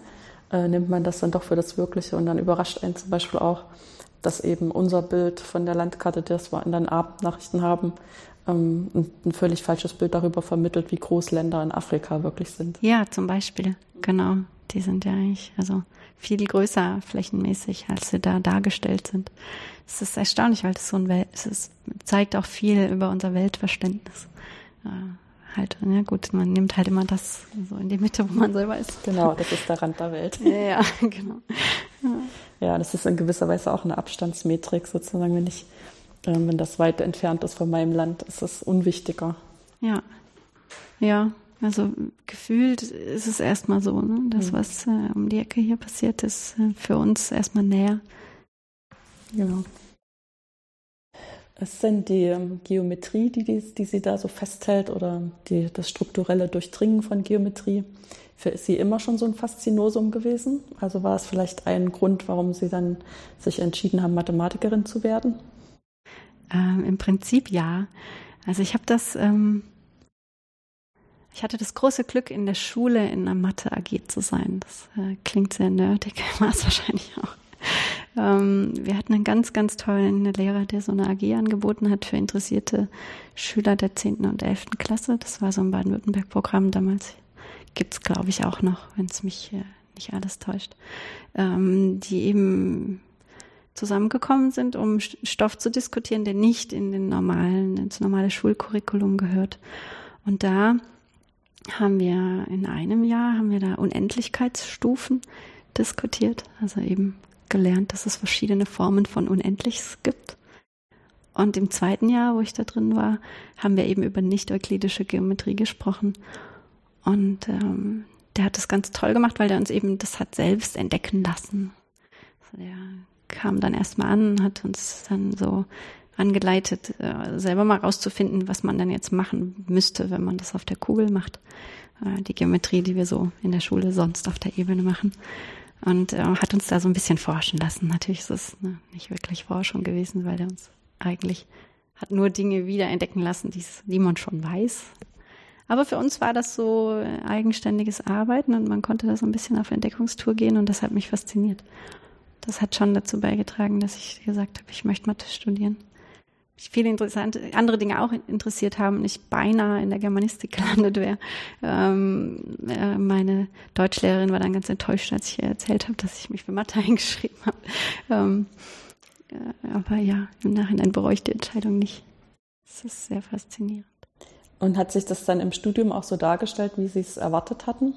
äh, nimmt man das dann doch für das Wirkliche und dann überrascht einen zum Beispiel auch, dass eben unser Bild von der Landkarte, das wir in den Abendnachrichten haben, ähm, ein, völlig falsches Bild darüber vermittelt, wie groß Länder in Afrika wirklich sind. Ja, zum Beispiel, genau. Die sind ja eigentlich also viel größer flächenmäßig, als sie da dargestellt sind. Es ist erstaunlich, weil das so ein Welt, es ist, zeigt auch viel über unser Weltverständnis. Äh, halt, ja gut, man nimmt halt immer das so in die Mitte, wo man selber ist. Genau, das ist der Rand der Welt. ja, ja, genau. Ja. ja, das ist in gewisser Weise auch eine Abstandsmetrik sozusagen, wenn ich, wenn das weit entfernt ist von meinem Land, ist es unwichtiger. Ja, ja, also gefühlt ist es erstmal so, ne? das, mhm. was äh, um die Ecke hier passiert, ist äh, für uns erstmal näher. Genau. Es sind die ähm, Geometrie, die, die, die sie da so festhält oder die, das strukturelle Durchdringen von Geometrie. Für sie immer schon so ein Faszinosum gewesen? Also war es vielleicht ein Grund, warum Sie dann sich entschieden haben, Mathematikerin zu werden? Ähm, Im Prinzip ja. Also ich habe das, ähm, ich hatte das große Glück, in der Schule in einer Mathe AG zu sein. Das äh, klingt sehr nerdig, war es wahrscheinlich auch. Ähm, wir hatten einen ganz, ganz tollen Lehrer, der so eine AG angeboten hat für interessierte Schüler der 10. und 11. Klasse. Das war so ein Baden-Württemberg-Programm damals. Gibt's glaube ich, auch noch, wenn es mich äh, nicht alles täuscht. Ähm, die eben zusammengekommen sind, um Stoff zu diskutieren, der nicht in den normalen, ins normale Schulcurriculum gehört. Und da haben wir in einem Jahr haben wir da Unendlichkeitsstufen diskutiert, also eben gelernt, dass es verschiedene Formen von Unendliches gibt. Und im zweiten Jahr, wo ich da drin war, haben wir eben über nicht-euklidische Geometrie gesprochen. Und ähm, der hat das ganz toll gemacht, weil der uns eben das hat selbst entdecken lassen. Also der kam dann erstmal an, hat uns dann so angeleitet, äh, selber mal rauszufinden, was man dann jetzt machen müsste, wenn man das auf der Kugel macht. Äh, die Geometrie, die wir so in der Schule sonst auf der Ebene machen und äh, hat uns da so ein bisschen forschen lassen. Natürlich ist es ne, nicht wirklich Forschung gewesen, weil er uns eigentlich hat nur Dinge wiederentdecken lassen, die man schon weiß. Aber für uns war das so eigenständiges Arbeiten und man konnte da so ein bisschen auf Entdeckungstour gehen und das hat mich fasziniert. Das hat schon dazu beigetragen, dass ich gesagt habe, ich möchte Mathe studieren mich viele interessante andere Dinge auch interessiert haben und ich beinahe in der Germanistik gelandet wäre. Ähm, äh, meine Deutschlehrerin war dann ganz enttäuscht, als ich ihr erzählt habe, dass ich mich für Mathe eingeschrieben habe. Ähm, äh, aber ja, im Nachhinein bereue ich die Entscheidung nicht. Es ist sehr faszinierend. Und hat sich das dann im Studium auch so dargestellt, wie Sie es erwartet hatten?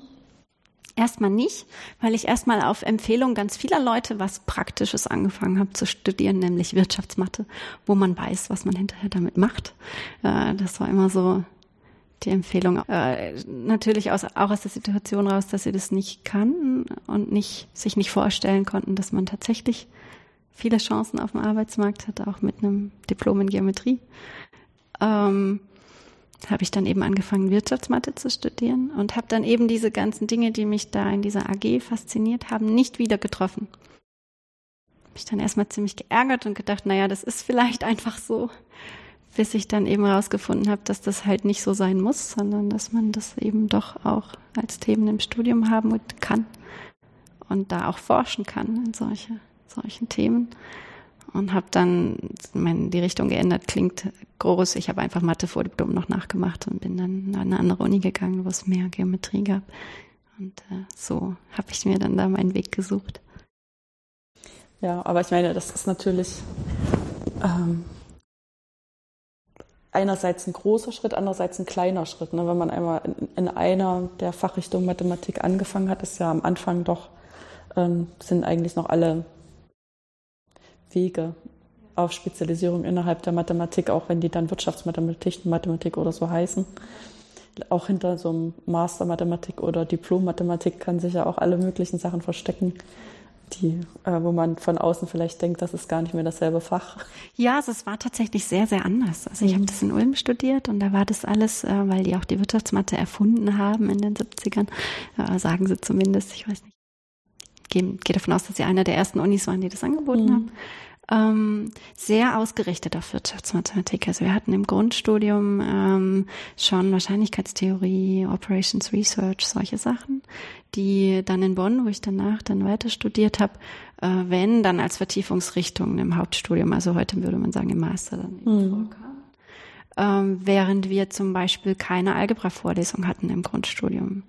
Erstmal nicht, weil ich erstmal auf Empfehlung ganz vieler Leute was Praktisches angefangen habe zu studieren, nämlich Wirtschaftsmathe, wo man weiß, was man hinterher damit macht. Äh, das war immer so die Empfehlung. Äh, natürlich auch aus der Situation raus, dass sie das nicht kannten und nicht, sich nicht vorstellen konnten, dass man tatsächlich viele Chancen auf dem Arbeitsmarkt hat, auch mit einem Diplom in Geometrie. Ähm, habe ich dann eben angefangen, Wirtschaftsmathe zu studieren und habe dann eben diese ganzen Dinge, die mich da in dieser AG fasziniert haben, nicht wieder getroffen. mich dann erstmal ziemlich geärgert und gedacht, naja, das ist vielleicht einfach so, bis ich dann eben herausgefunden habe, dass das halt nicht so sein muss, sondern dass man das eben doch auch als Themen im Studium haben kann und da auch forschen kann in solche, solchen Themen. Und habe dann mein, die Richtung geändert, klingt groß. Ich habe einfach Mathe vor Diplom noch nachgemacht und bin dann an eine andere Uni gegangen, wo es mehr Geometrie gab. Und äh, so habe ich mir dann da meinen Weg gesucht. Ja, aber ich meine, das ist natürlich ähm, einerseits ein großer Schritt, andererseits ein kleiner Schritt. Ne? Wenn man einmal in, in, einer der Fachrichtungen Mathematik angefangen hat, ist ja am Anfang doch, ähm, sind eigentlich noch alle Wege auf Spezialisierung innerhalb der Mathematik, auch wenn die dann Wirtschaftsmathematik, Mathematik oder so heißen. Auch hinter so einem Master Mathematik oder Diplom Mathematik kann sich ja auch alle möglichen Sachen verstecken, die, äh, wo man von außen vielleicht denkt, das ist gar nicht mehr dasselbe Fach. Ja, also es war tatsächlich sehr, sehr anders. Also ich mhm. habe das in Ulm studiert und da war das alles, äh, weil die auch die Wirtschaftsmathe erfunden haben in den 70ern, äh, sagen sie zumindest, ich weiß nicht. Gehe, gehe davon aus, dass sie einer der ersten Unis waren, die das angeboten mhm. haben ähm, sehr ausgerichtet auf Wirtschaftsmathematik. Also wir hatten im Grundstudium ähm, schon Wahrscheinlichkeitstheorie, Operations Research, solche Sachen, die dann in Bonn, wo ich danach dann weiter studiert habe, äh, wenn dann als Vertiefungsrichtung im Hauptstudium, also heute würde man sagen im Master dann eben mhm. vorkam. Ähm, während wir zum Beispiel keine Algebra-Vorlesung hatten im Grundstudium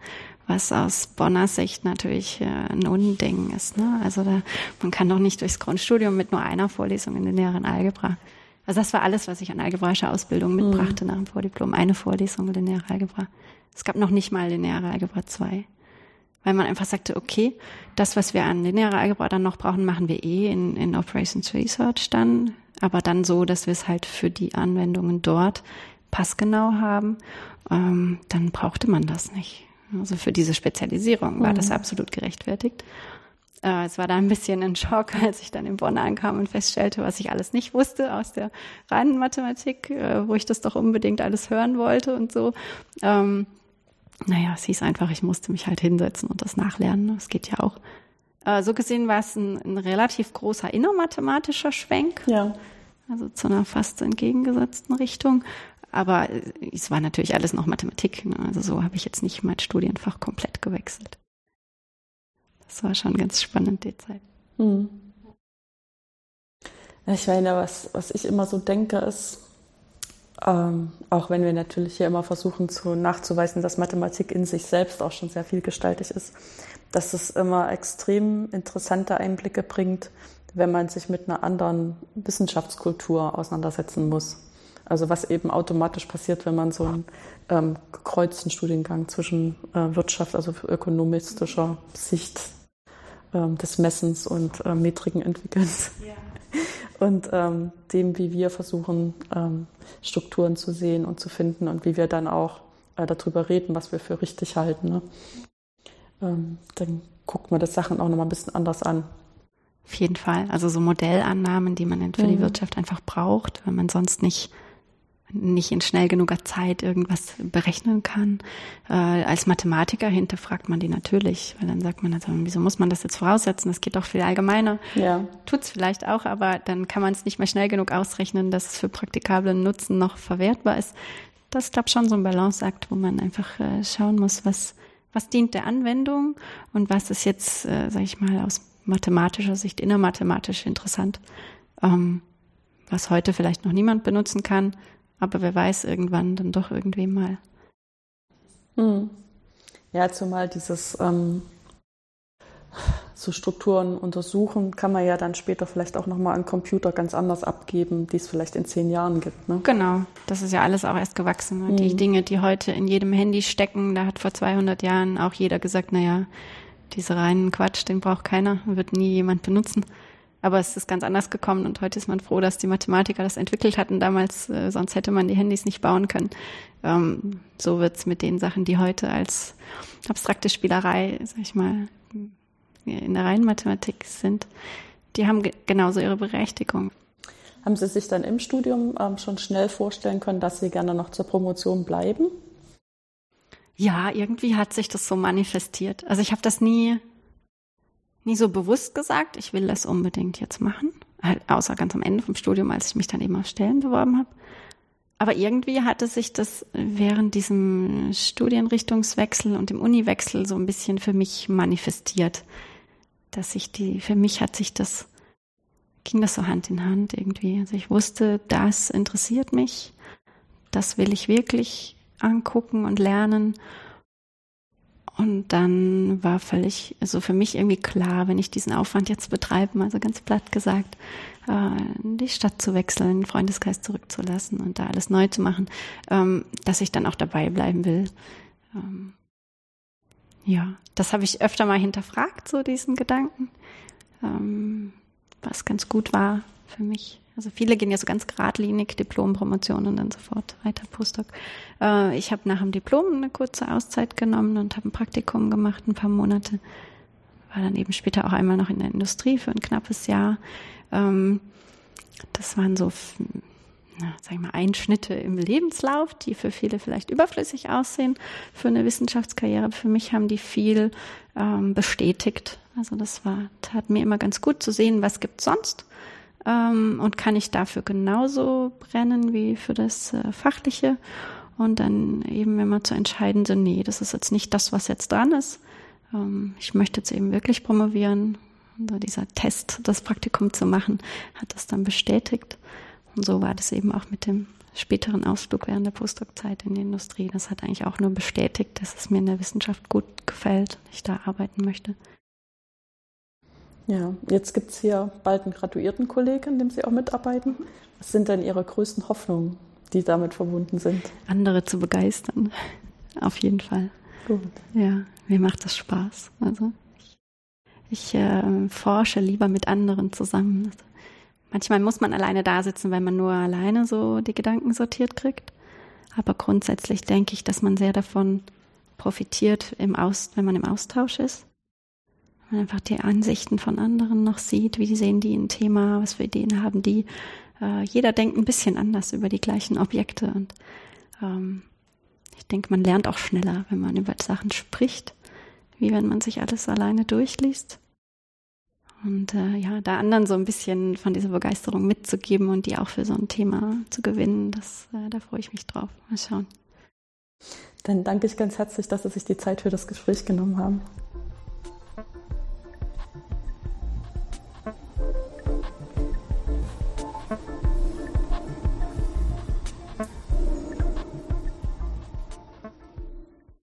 was aus Bonner Sicht natürlich äh, ein Unding ist. Ne? Also da, man kann doch nicht durchs Grundstudium mit nur einer Vorlesung in der näheren Algebra. Also das war alles, was ich an algebraischer Ausbildung mitbrachte mhm. nach dem Vordiplom. Eine Vorlesung lineare Algebra. Es gab noch nicht mal lineare Algebra 2. Weil man einfach sagte, okay, das, was wir an linearer Algebra dann noch brauchen, machen wir eh in, in Operations Research dann. Aber dann so, dass wir es halt für die Anwendungen dort passgenau haben. Ähm, dann brauchte man das nicht. Also für diese Spezialisierung war mhm. das absolut gerechtfertigt. Äh, es war da ein bisschen ein Schock, als ich dann in Bonn ankam und feststellte, was ich alles nicht wusste aus der reinen Mathematik, äh, wo ich das doch unbedingt alles hören wollte und so. Ähm, naja, es hieß einfach, ich musste mich halt hinsetzen und das nachlernen. Das geht ja auch. Äh, so gesehen war es ein, ein relativ großer innermathematischer Schwenk. Ja. Also zu einer fast entgegengesetzten Richtung. Aber es war natürlich alles noch Mathematik. Ne? Also so habe ich jetzt nicht mein Studienfach komplett gewechselt. Das war schon ganz spannend, die Zeit. Hm. Ich meine, was, was ich immer so denke, ist, ähm, auch wenn wir natürlich hier immer versuchen zu, nachzuweisen, dass Mathematik in sich selbst auch schon sehr vielgestaltig ist, dass es immer extrem interessante Einblicke bringt, wenn man sich mit einer anderen Wissenschaftskultur auseinandersetzen muss. Also was eben automatisch passiert, wenn man so einen ähm, gekreuzten Studiengang zwischen äh, Wirtschaft, also ökonomistischer Sicht ähm, des Messens und äh, Metriken entwickelt. Ja. Und ähm, dem, wie wir versuchen, ähm, Strukturen zu sehen und zu finden und wie wir dann auch äh, darüber reden, was wir für richtig halten. Ne? Ähm, dann guckt man das Sachen auch nochmal ein bisschen anders an. Auf jeden Fall. Also so Modellannahmen, die man für mhm. die Wirtschaft einfach braucht, wenn man sonst nicht nicht in schnell genuger Zeit irgendwas berechnen kann. Äh, als Mathematiker hinterfragt man die natürlich, weil dann sagt man, also, wieso muss man das jetzt voraussetzen? Das geht doch viel allgemeiner. Ja. Tut's vielleicht auch, aber dann kann man es nicht mehr schnell genug ausrechnen, dass es für praktikablen Nutzen noch verwertbar ist. Das ist, glaube schon so ein Balanceakt, wo man einfach äh, schauen muss, was, was dient der Anwendung und was ist jetzt, äh, sage ich mal, aus mathematischer Sicht innermathematisch interessant. Ähm, was heute vielleicht noch niemand benutzen kann, aber wer weiß, irgendwann dann doch irgendwie mal. Hm. Ja, zumal dieses ähm, so Strukturen untersuchen, kann man ja dann später vielleicht auch nochmal an Computer ganz anders abgeben, die es vielleicht in zehn Jahren gibt. Ne? Genau, das ist ja alles auch erst gewachsen. Ne? Die hm. Dinge, die heute in jedem Handy stecken, da hat vor 200 Jahren auch jeder gesagt, naja, diese reinen Quatsch, den braucht keiner, wird nie jemand benutzen. Aber es ist ganz anders gekommen und heute ist man froh, dass die Mathematiker das entwickelt hatten damals, äh, sonst hätte man die Handys nicht bauen können. Ähm, so wird's mit den Sachen, die heute als abstrakte Spielerei, sag ich mal, in der reinen Mathematik sind, die haben ge genauso ihre Berechtigung. Haben Sie sich dann im Studium ähm, schon schnell vorstellen können, dass Sie gerne noch zur Promotion bleiben? Ja, irgendwie hat sich das so manifestiert. Also ich habe das nie nie so bewusst gesagt, ich will das unbedingt jetzt machen. Halt außer ganz am Ende vom Studium, als ich mich dann eben auf Stellen beworben habe. Aber irgendwie hatte sich das während diesem Studienrichtungswechsel und dem Uniwechsel so ein bisschen für mich manifestiert. Dass sich die, für mich hat sich das, ging das so Hand in Hand irgendwie. Also ich wusste, das interessiert mich, das will ich wirklich angucken und lernen. Und dann war völlig, also für mich irgendwie klar, wenn ich diesen Aufwand jetzt betreibe, also ganz platt gesagt, äh, die Stadt zu wechseln, Freundeskreis zurückzulassen und da alles neu zu machen, ähm, dass ich dann auch dabei bleiben will. Ähm, ja, das habe ich öfter mal hinterfragt, so diesen Gedanken, ähm, was ganz gut war für mich. Also viele gehen ja so ganz geradlinig, Diplom, Promotion und dann sofort weiter Postdoc. Äh, ich habe nach dem Diplom eine kurze Auszeit genommen und habe ein Praktikum gemacht, ein paar Monate. War dann eben später auch einmal noch in der Industrie für ein knappes Jahr. Ähm, das waren so, na, sag ich mal, Einschnitte im Lebenslauf, die für viele vielleicht überflüssig aussehen für eine Wissenschaftskarriere. Für mich haben die viel ähm, bestätigt. Also das war, tat mir immer ganz gut zu sehen, was gibt sonst ähm, und kann ich dafür genauso brennen wie für das äh, Fachliche. Und dann eben immer zu entscheiden, so, nee, das ist jetzt nicht das, was jetzt dran ist. Ähm, ich möchte jetzt eben wirklich promovieren. Und also dieser Test, das Praktikum zu machen, hat das dann bestätigt. Und so war das eben auch mit dem späteren Ausflug während der Postdoc-Zeit in die Industrie. Das hat eigentlich auch nur bestätigt, dass es mir in der Wissenschaft gut gefällt, ich da arbeiten möchte. Ja, jetzt gibt es hier bald einen Graduiertenkolleg, an dem Sie auch mitarbeiten. Was sind denn Ihre größten Hoffnungen, die damit verbunden sind? Andere zu begeistern, auf jeden Fall. Gut. Ja, mir macht das Spaß. Also ich, ich äh, forsche lieber mit anderen zusammen. Also manchmal muss man alleine da sitzen, weil man nur alleine so die Gedanken sortiert kriegt. Aber grundsätzlich denke ich, dass man sehr davon profitiert, im Aus, wenn man im Austausch ist man einfach die Ansichten von anderen noch sieht, wie sehen die ein Thema, was für Ideen haben die. Äh, jeder denkt ein bisschen anders über die gleichen Objekte und ähm, ich denke, man lernt auch schneller, wenn man über Sachen spricht, wie wenn man sich alles alleine durchliest. Und äh, ja, da anderen so ein bisschen von dieser Begeisterung mitzugeben und die auch für so ein Thema zu gewinnen, das, äh, da freue ich mich drauf. Mal schauen. Dann danke ich ganz herzlich, dass Sie sich die Zeit für das Gespräch genommen haben.